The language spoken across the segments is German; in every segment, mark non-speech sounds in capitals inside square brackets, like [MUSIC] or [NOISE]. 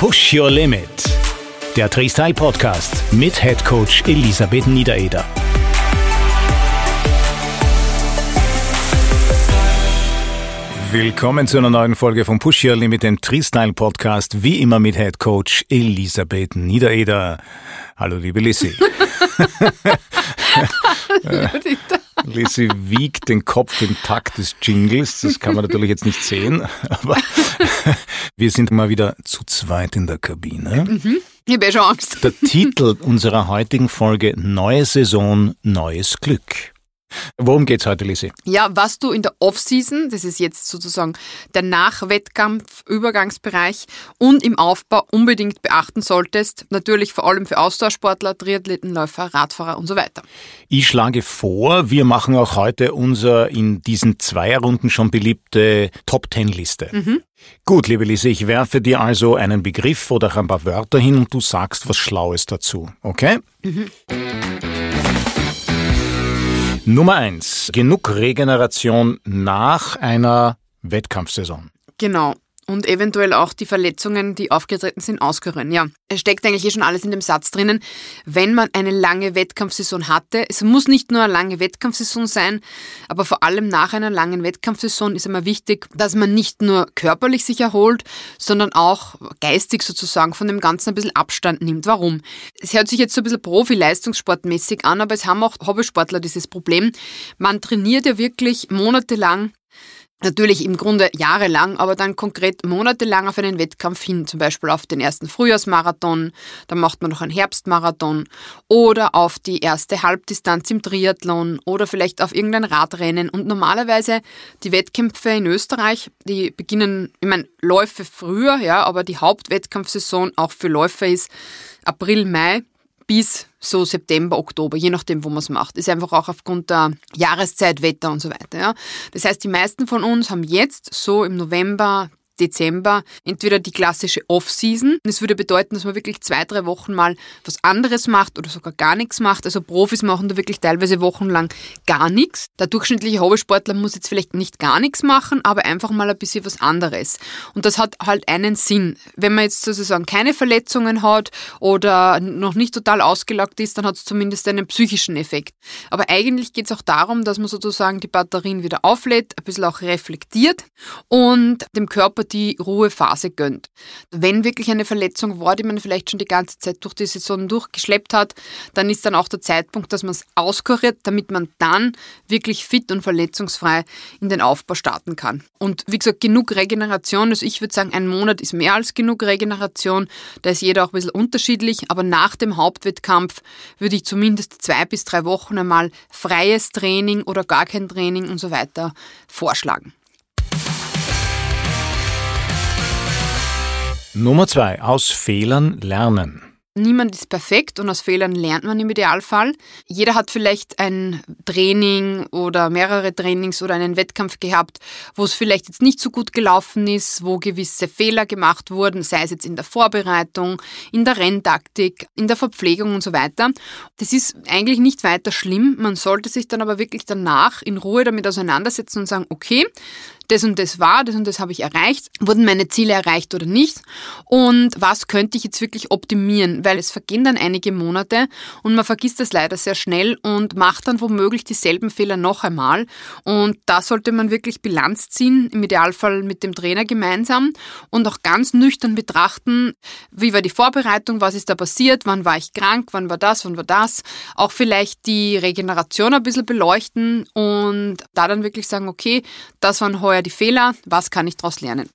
Push Your Limit. Der Freestyle Podcast mit Head Coach Elisabeth Niedereder. Willkommen zu einer neuen Folge von Push Your Limit, dem Freestyle Podcast, wie immer mit Head Coach Elisabeth Niedereder. Hallo liebe Lissy. [LAUGHS] [LAUGHS] Lissy wiegt den Kopf im Takt des Jingles. Das kann man natürlich jetzt nicht sehen, aber [LAUGHS] wir sind mal wieder zu zweit in der Kabine. Mhm. Ich habe ja schon Angst. Der Titel unserer heutigen Folge Neue Saison, neues Glück. Worum geht's heute, Lisi? Ja, was du in der Off-Season, das ist jetzt sozusagen der Nachwettkampf-Übergangsbereich und im Aufbau unbedingt beachten solltest. Natürlich vor allem für Ausdauersportler, Triathleten, Läufer, Radfahrer und so weiter. Ich schlage vor, wir machen auch heute unser in diesen zwei Runden schon beliebte Top-Ten-Liste. Mhm. Gut, liebe Lise, ich werfe dir also einen Begriff oder ein paar Wörter hin und du sagst was Schlaues dazu, okay? Mhm. Nummer eins: Genug Regeneration nach einer Wettkampfsaison. Genau und eventuell auch die Verletzungen, die aufgetreten sind, auskurieren. Ja, es steckt eigentlich eh schon alles in dem Satz drinnen. Wenn man eine lange Wettkampfsaison hatte, es muss nicht nur eine lange Wettkampfsaison sein, aber vor allem nach einer langen Wettkampfsaison ist immer wichtig, dass man nicht nur körperlich sich erholt, sondern auch geistig sozusagen von dem Ganzen ein bisschen Abstand nimmt. Warum? Es hört sich jetzt so ein bisschen Profi-Leistungssportmäßig an, aber es haben auch Hobbysportler dieses Problem. Man trainiert ja wirklich monatelang natürlich im Grunde jahrelang, aber dann konkret monatelang auf einen Wettkampf hin, zum Beispiel auf den ersten Frühjahrsmarathon, dann macht man noch einen Herbstmarathon oder auf die erste Halbdistanz im Triathlon oder vielleicht auf irgendein Radrennen. Und normalerweise die Wettkämpfe in Österreich, die beginnen, ich meine, Läufe früher, ja, aber die Hauptwettkampfsaison auch für Läufer ist April, Mai bis so September, Oktober, je nachdem, wo man es macht. Ist einfach auch aufgrund der Jahreszeit, Wetter und so weiter. Ja. Das heißt, die meisten von uns haben jetzt so im November, Dezember entweder die klassische Off-Season. Das würde bedeuten, dass man wirklich zwei, drei Wochen mal was anderes macht oder sogar gar nichts macht. Also Profis machen da wirklich teilweise wochenlang gar nichts. Der durchschnittliche Hobbysportler muss jetzt vielleicht nicht gar nichts machen, aber einfach mal ein bisschen was anderes. Und das hat halt einen Sinn. Wenn man jetzt sozusagen keine Verletzungen hat oder noch nicht total ausgelockt ist, dann hat es zumindest einen psychischen Effekt. Aber eigentlich geht es auch darum, dass man sozusagen die Batterien wieder auflädt, ein bisschen auch reflektiert und dem Körper die Ruhephase gönnt. Wenn wirklich eine Verletzung war, die man vielleicht schon die ganze Zeit durch die Saison durchgeschleppt hat, dann ist dann auch der Zeitpunkt, dass man es auskuriert, damit man dann wirklich fit und verletzungsfrei in den Aufbau starten kann. Und wie gesagt, genug Regeneration. Also ich würde sagen, ein Monat ist mehr als genug Regeneration. Da ist jeder auch ein bisschen unterschiedlich. Aber nach dem Hauptwettkampf würde ich zumindest zwei bis drei Wochen einmal freies Training oder gar kein Training und so weiter vorschlagen. Nummer zwei, aus Fehlern lernen. Niemand ist perfekt und aus Fehlern lernt man im Idealfall. Jeder hat vielleicht ein Training oder mehrere Trainings oder einen Wettkampf gehabt, wo es vielleicht jetzt nicht so gut gelaufen ist, wo gewisse Fehler gemacht wurden, sei es jetzt in der Vorbereitung, in der Renntaktik, in der Verpflegung und so weiter. Das ist eigentlich nicht weiter schlimm. Man sollte sich dann aber wirklich danach in Ruhe damit auseinandersetzen und sagen, okay, das und das war, das und das habe ich erreicht, wurden meine Ziele erreicht oder nicht? Und was könnte ich jetzt wirklich optimieren, weil es vergehen dann einige Monate und man vergisst das leider sehr schnell und macht dann womöglich dieselben Fehler noch einmal. Und da sollte man wirklich Bilanz ziehen, im Idealfall mit dem Trainer gemeinsam und auch ganz nüchtern betrachten, wie war die Vorbereitung, was ist da passiert, wann war ich krank, wann war das, wann war das, auch vielleicht die Regeneration ein bisschen beleuchten und da dann wirklich sagen, okay, das waren heuer die Fehler, was kann ich daraus lernen.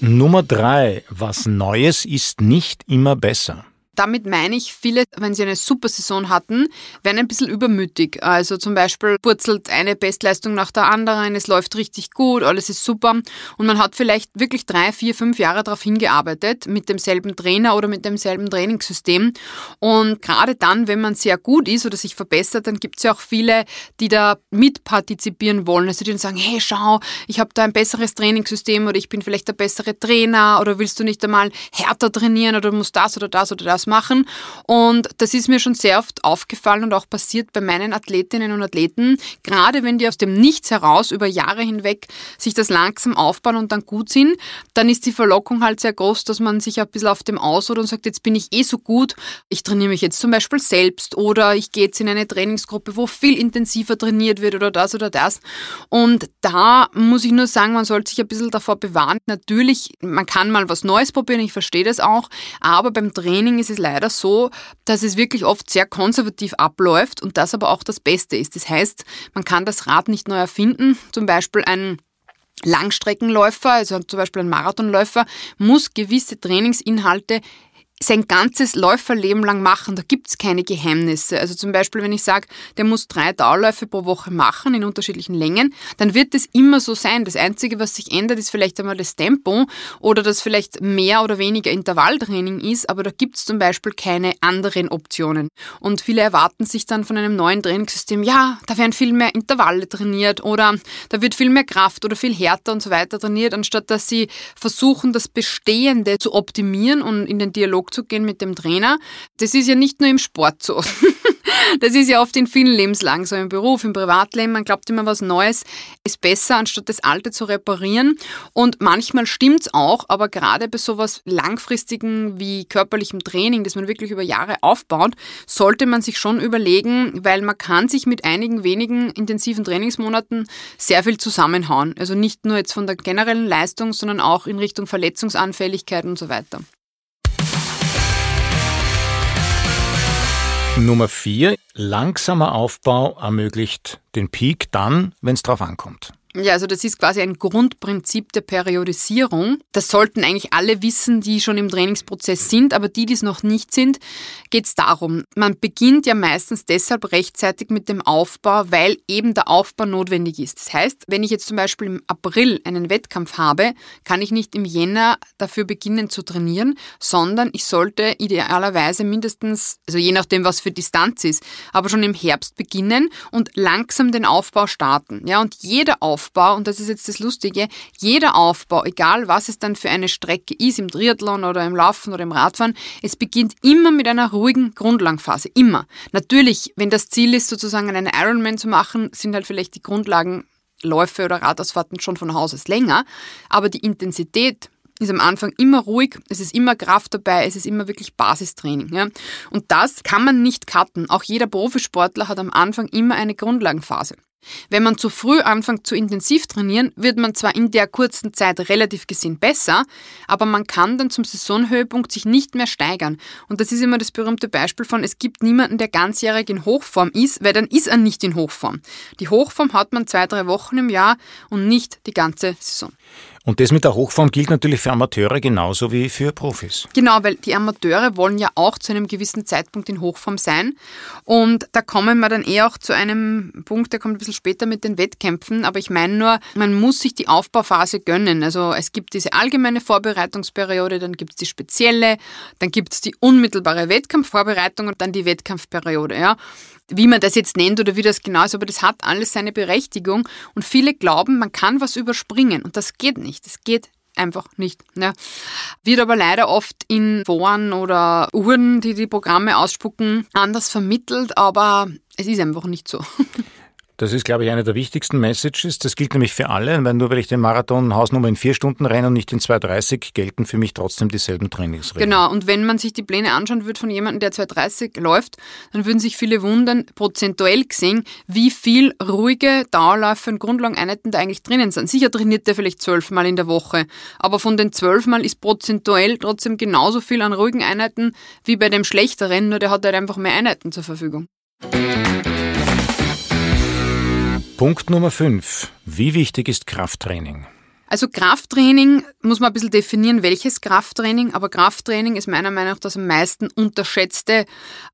Nummer drei, was Neues ist nicht immer besser. Damit meine ich, viele, wenn sie eine super Saison hatten, werden ein bisschen übermütig. Also zum Beispiel purzelt eine Bestleistung nach der anderen, es läuft richtig gut, alles ist super und man hat vielleicht wirklich drei, vier, fünf Jahre darauf hingearbeitet mit demselben Trainer oder mit demselben Trainingssystem. Und gerade dann, wenn man sehr gut ist oder sich verbessert, dann gibt es ja auch viele, die da mitpartizipieren wollen. Also die dann sagen, hey, schau, ich habe da ein besseres Trainingssystem oder ich bin vielleicht der bessere Trainer oder willst du nicht einmal härter trainieren oder musst das oder das oder das ausmachen. Und das ist mir schon sehr oft aufgefallen und auch passiert bei meinen Athletinnen und Athleten, gerade wenn die aus dem Nichts heraus über Jahre hinweg sich das langsam aufbauen und dann gut sind, dann ist die Verlockung halt sehr groß, dass man sich ein bisschen auf dem ausruht und sagt, jetzt bin ich eh so gut, ich trainiere mich jetzt zum Beispiel selbst oder ich gehe jetzt in eine Trainingsgruppe, wo viel intensiver trainiert wird oder das oder das. Und da muss ich nur sagen, man sollte sich ein bisschen davor bewahren. Natürlich, man kann mal was Neues probieren, ich verstehe das auch, aber beim Training ist es leider so, dass es wirklich oft sehr konservativ abläuft und das aber auch das Beste ist. Das heißt, man kann das Rad nicht neu erfinden. Zum Beispiel ein Langstreckenläufer, also zum Beispiel ein Marathonläufer, muss gewisse Trainingsinhalte sein ganzes Läuferleben lang machen. Da gibt's keine Geheimnisse. Also zum Beispiel, wenn ich sage, der muss drei Dauerläufe pro Woche machen in unterschiedlichen Längen, dann wird es immer so sein. Das Einzige, was sich ändert, ist vielleicht einmal das Tempo oder dass vielleicht mehr oder weniger Intervalltraining ist, aber da gibt's zum Beispiel keine anderen Optionen. Und viele erwarten sich dann von einem neuen Trainingssystem, ja, da werden viel mehr Intervalle trainiert oder da wird viel mehr Kraft oder viel härter und so weiter trainiert, anstatt dass sie versuchen, das Bestehende zu optimieren und in den Dialog Dialog zu gehen mit dem Trainer. Das ist ja nicht nur im Sport so. [LAUGHS] Das ist ja oft in vielen Lebenslagen so im Beruf, im Privatleben. Man glaubt immer, was Neues ist besser, anstatt das Alte zu reparieren. Und manchmal stimmt es auch, aber gerade bei sowas langfristigen wie körperlichem Training, das man wirklich über Jahre aufbaut, sollte man sich schon überlegen, weil man kann sich mit einigen wenigen intensiven Trainingsmonaten sehr viel zusammenhauen. Also nicht nur jetzt von der generellen Leistung, sondern auch in Richtung Verletzungsanfälligkeit und so weiter. Nummer vier, langsamer Aufbau ermöglicht den Peak dann, wenn es drauf ankommt. Ja, also das ist quasi ein Grundprinzip der Periodisierung. Das sollten eigentlich alle wissen, die schon im Trainingsprozess sind, aber die, die es noch nicht sind, geht es darum. Man beginnt ja meistens deshalb rechtzeitig mit dem Aufbau, weil eben der Aufbau notwendig ist. Das heißt, wenn ich jetzt zum Beispiel im April einen Wettkampf habe, kann ich nicht im Jänner dafür beginnen zu trainieren, sondern ich sollte idealerweise mindestens, also je nachdem, was für Distanz ist, aber schon im Herbst beginnen und langsam den Aufbau starten. Ja, und jeder Aufbau Aufbau, und das ist jetzt das Lustige, jeder Aufbau, egal was es dann für eine Strecke ist, im Triathlon oder im Laufen oder im Radfahren, es beginnt immer mit einer ruhigen Grundlagenphase. Immer. Natürlich, wenn das Ziel ist, sozusagen einen Ironman zu machen, sind halt vielleicht die Grundlagenläufe oder Radausfahrten schon von Haus aus länger, aber die Intensität ist am Anfang immer ruhig, es ist immer Kraft dabei, es ist immer wirklich Basistraining. Ja? Und das kann man nicht cutten. Auch jeder Profisportler hat am Anfang immer eine Grundlagenphase. Wenn man zu früh anfängt zu intensiv trainieren, wird man zwar in der kurzen Zeit relativ gesehen besser, aber man kann dann zum Saisonhöhepunkt sich nicht mehr steigern. Und das ist immer das berühmte Beispiel von, es gibt niemanden, der ganzjährig in Hochform ist, weil dann ist er nicht in Hochform. Die Hochform hat man zwei, drei Wochen im Jahr und nicht die ganze Saison. Und das mit der Hochform gilt natürlich für Amateure genauso wie für Profis. Genau, weil die Amateure wollen ja auch zu einem gewissen Zeitpunkt in Hochform sein. Und da kommen wir dann eher auch zu einem Punkt, der kommt ein bisschen später mit den Wettkämpfen. Aber ich meine nur, man muss sich die Aufbauphase gönnen. Also es gibt diese allgemeine Vorbereitungsperiode, dann gibt es die spezielle, dann gibt es die unmittelbare Wettkampfvorbereitung und dann die Wettkampfperiode. Ja wie man das jetzt nennt oder wie das genau ist, aber das hat alles seine Berechtigung und viele glauben, man kann was überspringen und das geht nicht. Das geht einfach nicht. Ja. Wird aber leider oft in Foren oder Uhren, die die Programme ausspucken, anders vermittelt, aber es ist einfach nicht so. [LAUGHS] Das ist, glaube ich, eine der wichtigsten Messages. Das gilt nämlich für alle, weil nur weil ich den Marathon Hausnummer in vier Stunden renne und nicht in 2,30, gelten für mich trotzdem dieselben Trainingsregeln. Genau, und wenn man sich die Pläne anschauen würde von jemandem, der 2,30 läuft, dann würden sich viele wundern, prozentuell gesehen, wie viel ruhige Dauerläufe und Grundlageneinheiten da eigentlich drinnen sind. Sicher trainiert der vielleicht zwölfmal in der Woche, aber von den zwölfmal ist prozentuell trotzdem genauso viel an ruhigen Einheiten wie bei dem schlechteren, nur der hat halt einfach mehr Einheiten zur Verfügung. Punkt Nummer 5. Wie wichtig ist Krafttraining? Also Krafttraining muss man ein bisschen definieren, welches Krafttraining, aber Krafttraining ist meiner Meinung nach das am meisten unterschätzte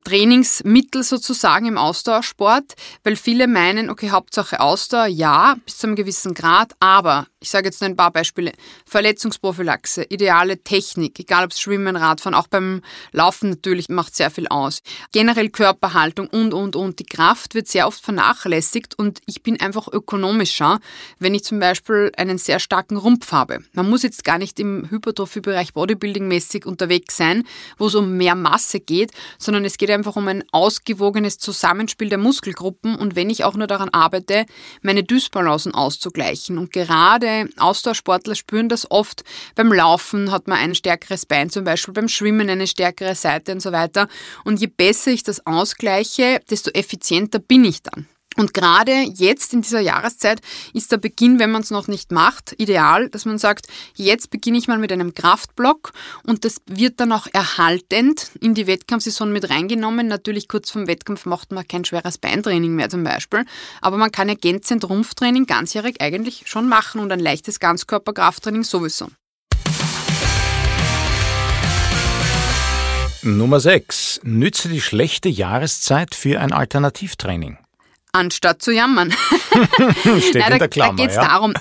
Trainingsmittel sozusagen im Ausdauersport, weil viele meinen, okay, Hauptsache Ausdauer, ja, bis zu einem gewissen Grad, aber Ich sage jetzt nur ein paar Beispiele. Verletzungsprophylaxe, ideale Technik, egal ob es Schwimmen, Radfahren, auch beim Laufen natürlich macht sehr viel aus. Generell Körperhaltung und, und, und. Die Kraft wird sehr oft vernachlässigt und ich bin einfach ökonomischer, wenn ich zum Beispiel einen sehr starken Rumpf habe. Man muss jetzt gar nicht im Hypertrophie-Bereich Bodybuilding-mäßig unterwegs sein, wo es um mehr Masse geht, sondern es geht einfach um ein ausgewogenes Zusammenspiel der Muskelgruppen und wenn ich auch nur daran arbeite, meine Dysbalancen auszugleichen und gerade Ausdauersportler spüren das oft. Beim Laufen hat man ein stärkeres Bein zum Beispiel, beim Schwimmen eine stärkere Seite und so weiter. Und je besser ich das ausgleiche, desto effizienter bin ich dann. Und gerade jetzt in dieser Jahreszeit ist der Beginn, wenn man es noch nicht macht, ideal, dass man sagt, jetzt beginne ich mal mit einem Kraftblock und das wird dann auch erhaltend in die Wettkampfsaison mit reingenommen. Natürlich kurz vom Wettkampf macht man kein schweres Beintraining mehr zum Beispiel, aber man kann ergänzend Rumpftraining ganzjährig eigentlich schon machen und ein leichtes Ganzkörperkrafttraining sowieso. Nummer 6. Nütze die schlechte Jahreszeit für ein Alternativtraining anstatt zu jammern. [LAUGHS] Steht Nein, in der Klammer, da geht es ja. darum,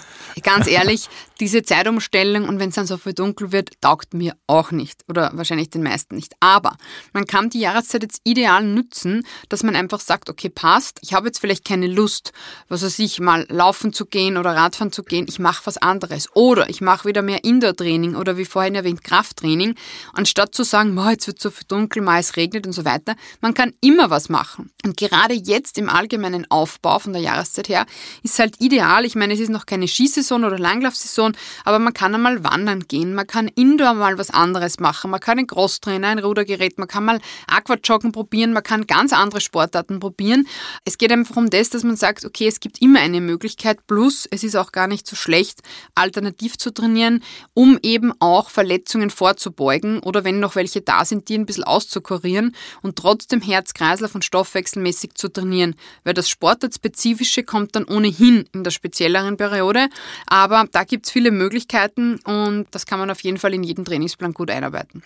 ganz ehrlich, diese Zeitumstellung und wenn es dann so viel dunkel wird, taugt mir auch nicht oder wahrscheinlich den meisten nicht. Aber man kann die Jahreszeit jetzt ideal nutzen, dass man einfach sagt, okay, passt, ich habe jetzt vielleicht keine Lust, was weiß ich, mal laufen zu gehen oder Radfahren zu gehen, ich mache was anderes oder ich mache wieder mehr Indoor-Training oder wie vorhin erwähnt Krafttraining, anstatt zu sagen, jetzt wird so viel dunkel, mal es regnet und so weiter. Man kann immer was machen. Und gerade jetzt im allgemeinen Aufbau von der Jahreszeit her ist halt ideal, ich meine, es ist noch keine Skisaison oder Langlaufsaison, aber man kann einmal wandern gehen, man kann indoor mal was anderes machen, man kann einen Crosstrainer, ein Rudergerät, man kann mal Aquajoggen probieren, man kann ganz andere Sportarten probieren. Es geht einfach um das, dass man sagt, okay, es gibt immer eine Möglichkeit, plus es ist auch gar nicht so schlecht, alternativ zu trainieren, um eben auch Verletzungen vorzubeugen oder wenn noch welche da sind, die ein bisschen auszukurieren und trotzdem Herz, Kreislauf und Stoffwechselmäßig zu trainieren, weil das Sportartspezifische kommt dann ohnehin in der spezielleren Periode, aber da gibt es viel viele Möglichkeiten und das kann man auf jeden Fall in jeden Trainingsplan gut einarbeiten.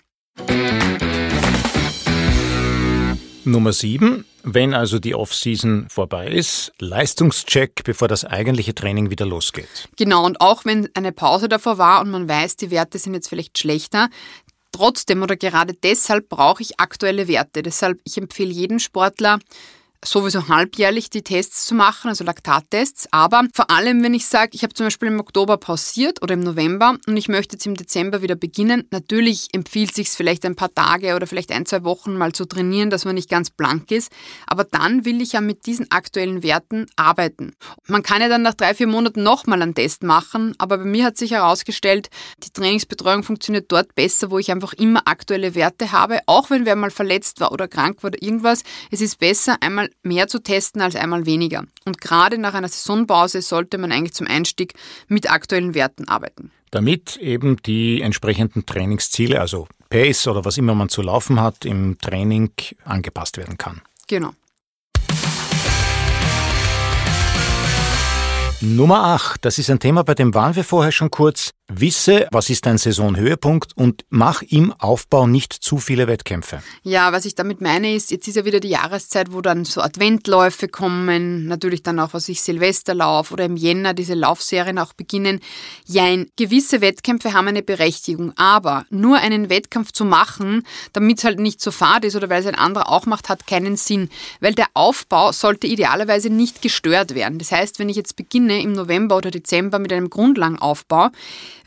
Nummer 7. Wenn also die Off-Season vorbei ist, Leistungscheck, bevor das eigentliche Training wieder losgeht. Genau, und auch wenn eine Pause davor war und man weiß, die Werte sind jetzt vielleicht schlechter, trotzdem oder gerade deshalb brauche ich aktuelle Werte. Deshalb, ich empfehle jeden Sportler, sowieso halbjährlich die Tests zu machen, also Laktattests. Aber vor allem, wenn ich sage, ich habe zum Beispiel im Oktober pausiert oder im November und ich möchte jetzt im Dezember wieder beginnen, natürlich empfiehlt sich vielleicht ein paar Tage oder vielleicht ein, zwei Wochen mal zu trainieren, dass man nicht ganz blank ist. Aber dann will ich ja mit diesen aktuellen Werten arbeiten. Man kann ja dann nach drei, vier Monaten nochmal einen Test machen, aber bei mir hat sich herausgestellt, die Trainingsbetreuung funktioniert dort besser, wo ich einfach immer aktuelle Werte habe, auch wenn wer mal verletzt war oder krank war oder irgendwas. Es ist besser, einmal mehr zu testen als einmal weniger. Und gerade nach einer Saisonpause sollte man eigentlich zum Einstieg mit aktuellen Werten arbeiten. Damit eben die entsprechenden Trainingsziele, also Pace oder was immer man zu laufen hat, im Training angepasst werden kann. Genau. Nummer 8, das ist ein Thema, bei dem waren wir vorher schon kurz. Wisse, was ist dein Saisonhöhepunkt und mach im Aufbau nicht zu viele Wettkämpfe. Ja, was ich damit meine ist, jetzt ist ja wieder die Jahreszeit, wo dann so Adventläufe kommen, natürlich dann auch, was ich Silvesterlauf oder im Jänner diese Laufserien auch beginnen. Jein, gewisse Wettkämpfe haben eine Berechtigung, aber nur einen Wettkampf zu machen, damit es halt nicht so fad ist oder weil es ein anderer auch macht, hat keinen Sinn, weil der Aufbau sollte idealerweise nicht gestört werden. Das heißt, wenn ich jetzt beginne im November oder Dezember mit einem Grundlangaufbau,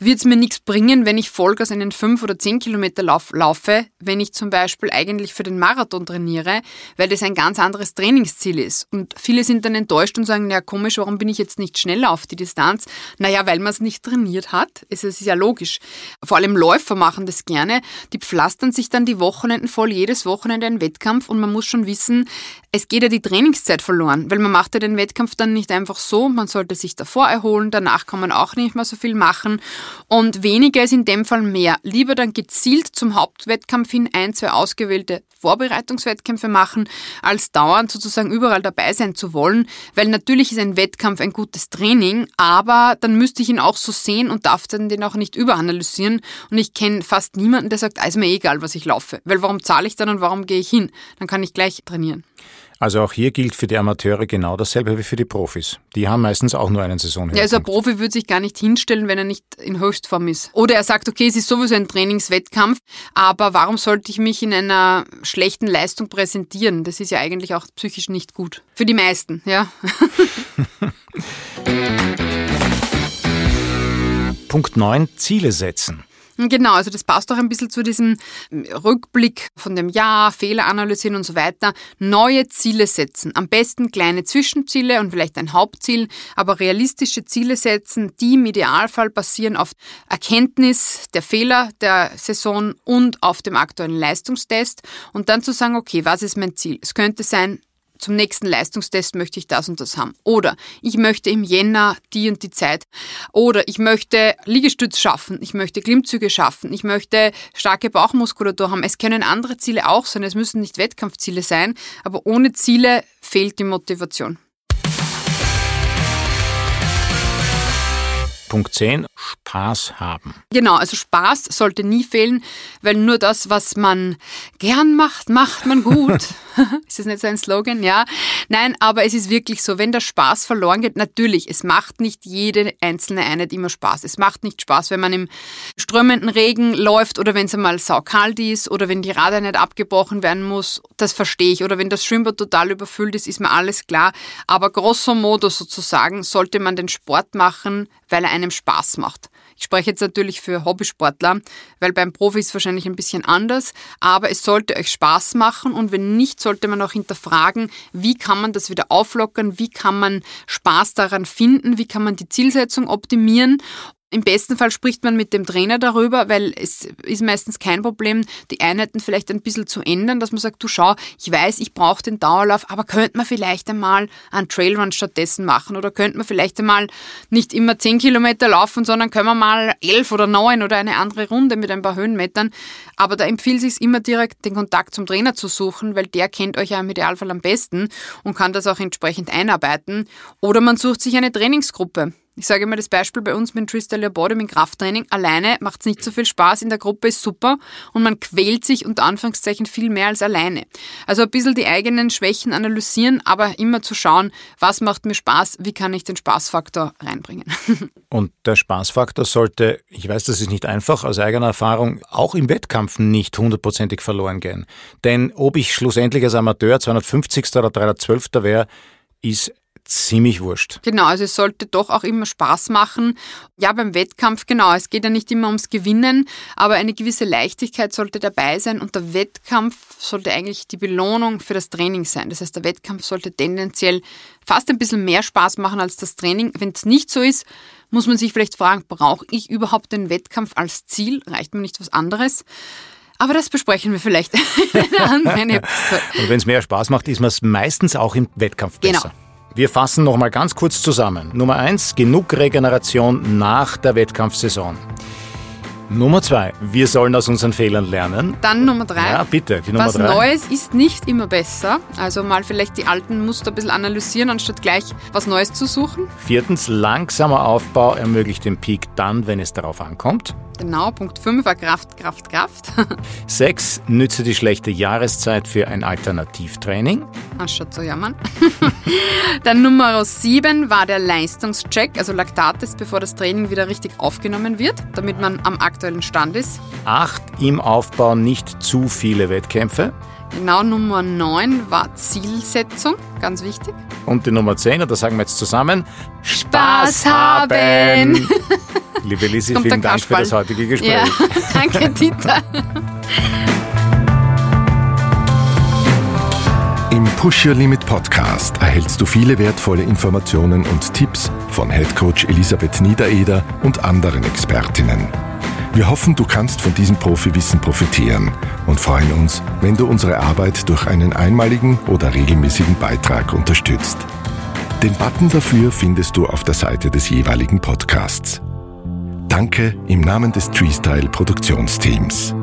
wird es mir nichts bringen, wenn ich Vollgas einen 5 oder 10 Kilometer Lauf laufe, wenn ich zum Beispiel eigentlich für den Marathon trainiere, weil das ein ganz anderes Trainingsziel ist. Und viele sind dann enttäuscht und sagen, ja komisch, warum bin ich jetzt nicht schneller auf die Distanz? Naja, weil man es nicht trainiert hat. Es ist ja logisch. Vor allem Läufer machen das gerne. Die pflastern sich dann die Wochenenden voll, jedes Wochenende ein Wettkampf und man muss schon wissen, es geht ja die Trainingszeit verloren, weil man macht ja den Wettkampf dann nicht einfach so, man sollte sich davor erholen, danach kann man auch nicht mehr so viel machen und weniger ist in dem Fall mehr. Lieber dann gezielt zum Hauptwettkampf hin ein, zwei ausgewählte Vorbereitungswettkämpfe machen, als dauernd sozusagen überall dabei sein zu wollen, weil natürlich ist ein Wettkampf ein gutes Training, aber dann müsste ich ihn auch so sehen und darf dann den auch nicht überanalysieren und ich kenne fast niemanden, der sagt, ah, ist mir egal, was ich laufe, weil warum zahle ich dann und warum gehe ich hin? Dann kann ich gleich trainieren. Also auch hier gilt für die Amateure genau dasselbe wie für die Profis. Die haben meistens auch nur einen Saison. Ja, also ein Profi würde sich gar nicht hinstellen, wenn er nicht in Höchstform ist. Oder er sagt, okay, es ist sowieso ein Trainingswettkampf, aber warum sollte ich mich in einer schlechten Leistung präsentieren? Das ist ja eigentlich auch psychisch nicht gut. Für die meisten, ja. [LAUGHS] Punkt 9, Ziele setzen. Genau, also das passt auch ein bisschen zu diesem Rückblick von dem Jahr, Fehler analysieren und so weiter. Neue Ziele setzen. Am besten kleine Zwischenziele und vielleicht ein Hauptziel, aber realistische Ziele setzen, die im Idealfall basieren auf Erkenntnis der Fehler der Saison und auf dem aktuellen Leistungstest und dann zu sagen, okay, was ist mein Ziel? Es könnte sein, zum nächsten Leistungstest möchte ich das und das haben. Oder ich möchte im Jänner die und die Zeit. Oder ich möchte Liegestütz schaffen. Ich möchte Klimmzüge schaffen. Ich möchte starke Bauchmuskulatur haben. Es können andere Ziele auch sein. Es müssen nicht Wettkampfziele sein. Aber ohne Ziele fehlt die Motivation. Punkt 10, Spaß haben. Genau, also Spaß sollte nie fehlen, weil nur das, was man gern macht, macht man gut. [LAUGHS] ist das nicht so ein Slogan? Ja. Nein, aber es ist wirklich so, wenn der Spaß verloren geht, natürlich, es macht nicht jede einzelne Einheit immer Spaß. Es macht nicht Spaß, wenn man im strömenden Regen läuft oder wenn es einmal saukalt ist oder wenn die Radeinheit abgebrochen werden muss. Das verstehe ich. Oder wenn das Schwimmbad total überfüllt ist, ist mir alles klar. Aber grosso modo sozusagen sollte man den Sport machen, weil er einem Spaß macht. Ich spreche jetzt natürlich für Hobbysportler, weil beim Profi ist wahrscheinlich ein bisschen anders, aber es sollte euch Spaß machen und wenn nicht, sollte man auch hinterfragen, wie kann man das wieder auflockern, wie kann man Spaß daran finden, wie kann man die Zielsetzung optimieren im besten Fall spricht man mit dem Trainer darüber, weil es ist meistens kein Problem, die Einheiten vielleicht ein bisschen zu ändern, dass man sagt, du schau, ich weiß, ich brauche den Dauerlauf, aber könnte man vielleicht einmal einen Trailrun stattdessen machen oder könnte man vielleicht einmal nicht immer 10 Kilometer laufen, sondern können wir mal 11 oder 9 oder eine andere Runde mit ein paar Höhenmetern. Aber da empfiehlt sich immer direkt den Kontakt zum Trainer zu suchen, weil der kennt euch ja im Idealfall am besten und kann das auch entsprechend einarbeiten. Oder man sucht sich eine Trainingsgruppe. Ich sage immer das Beispiel bei uns mit Tristal Body im Krafttraining. Alleine macht es nicht so viel Spaß, in der Gruppe ist super und man quält sich unter Anführungszeichen viel mehr als alleine. Also ein bisschen die eigenen Schwächen analysieren, aber immer zu schauen, was macht mir Spaß, wie kann ich den Spaßfaktor reinbringen. [LAUGHS] Und der Spaßfaktor sollte, ich weiß, das ist nicht einfach, aus eigener Erfahrung, auch im Wettkampf nicht hundertprozentig verloren gehen. Denn ob ich schlussendlich als Amateur 250. oder 312. wäre, ist ziemlich wurscht. Genau, also es sollte doch auch immer Spaß machen. Ja, beim Wettkampf, genau, es geht ja nicht immer ums Gewinnen, aber eine gewisse Leichtigkeit sollte dabei sein und der Wettkampf sollte eigentlich die Belohnung für das Training sein. Das heißt, der Wettkampf sollte tendenziell fast ein bisschen mehr Spaß machen als das Training. Wenn es nicht so ist, muss man sich vielleicht fragen, brauche ich überhaupt den Wettkampf als Ziel? Reicht mir nicht was anderes? Aber das besprechen wir vielleicht [LAUGHS] in einer anderen [LAUGHS] Episode. Und wenn es mehr Spaß macht, ist man es meistens auch im Wettkampf besser. Genau. Wir fassen nochmal ganz kurz zusammen. Nummer eins: genug Regeneration nach der Wettkampfsaison. Nummer zwei, wir sollen aus unseren Fehlern lernen. Dann Nummer drei. Ja, bitte, die Nummer Was drei. Neues ist nicht immer besser. Also mal vielleicht die alten Muster ein bisschen analysieren, anstatt gleich was Neues zu suchen. Viertens, langsamer Aufbau ermöglicht den Peak dann, wenn es darauf ankommt. Genau, Punkt 5 war Kraft, Kraft, Kraft. [LAUGHS] 6. Nütze die schlechte Jahreszeit für ein Alternativtraining. Anstatt zu jammern. [LAUGHS] Dann Nummer 7 war der Leistungscheck, also Laktattest, bevor das Training wieder richtig aufgenommen wird, damit man am aktuellen Stand ist. 8. Im Aufbau nicht zu viele Wettkämpfe. Genau, Nummer 9 war Zielsetzung, ganz wichtig. Und die Nummer 10, und das sagen wir jetzt zusammen, Spaß, Spaß haben! [LAUGHS] Liebe Lisi, vielen Dank für das heutige Gespräch. Ja, danke, [LAUGHS] Dieter. Im Push Your Limit Podcast erhältst du viele wertvolle Informationen und Tipps von Head Coach Elisabeth Niedereder und anderen Expertinnen. Wir hoffen, du kannst von diesem Profiwissen profitieren und freuen uns, wenn du unsere Arbeit durch einen einmaligen oder regelmäßigen Beitrag unterstützt. Den Button dafür findest du auf der Seite des jeweiligen Podcasts. Danke im Namen des Treestyle Produktionsteams.